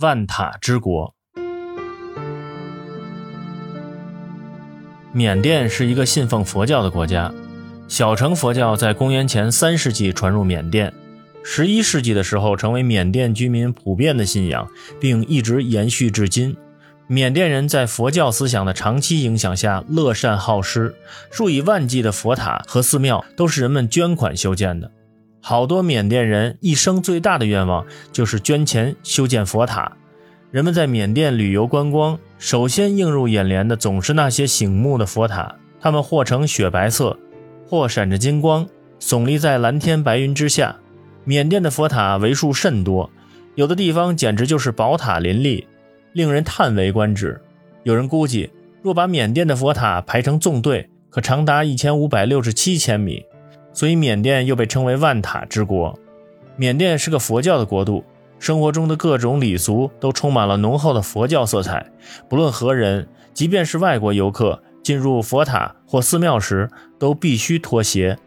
万塔之国。缅甸是一个信奉佛教的国家，小乘佛教在公元前三世纪传入缅甸，十一世纪的时候成为缅甸居民普遍的信仰，并一直延续至今。缅甸人在佛教思想的长期影响下，乐善好施，数以万计的佛塔和寺庙都是人们捐款修建的。好多缅甸人一生最大的愿望就是捐钱修建佛塔。人们在缅甸旅游观光，首先映入眼帘的总是那些醒目的佛塔，它们或呈雪白色，或闪着金光，耸立在蓝天白云之下。缅甸的佛塔为数甚多，有的地方简直就是宝塔林立。令人叹为观止。有人估计，若把缅甸的佛塔排成纵队，可长达一千五百六十七千米。所以，缅甸又被称为万塔之国。缅甸是个佛教的国度，生活中的各种礼俗都充满了浓厚的佛教色彩。不论何人，即便是外国游客，进入佛塔或寺庙时，都必须脱鞋。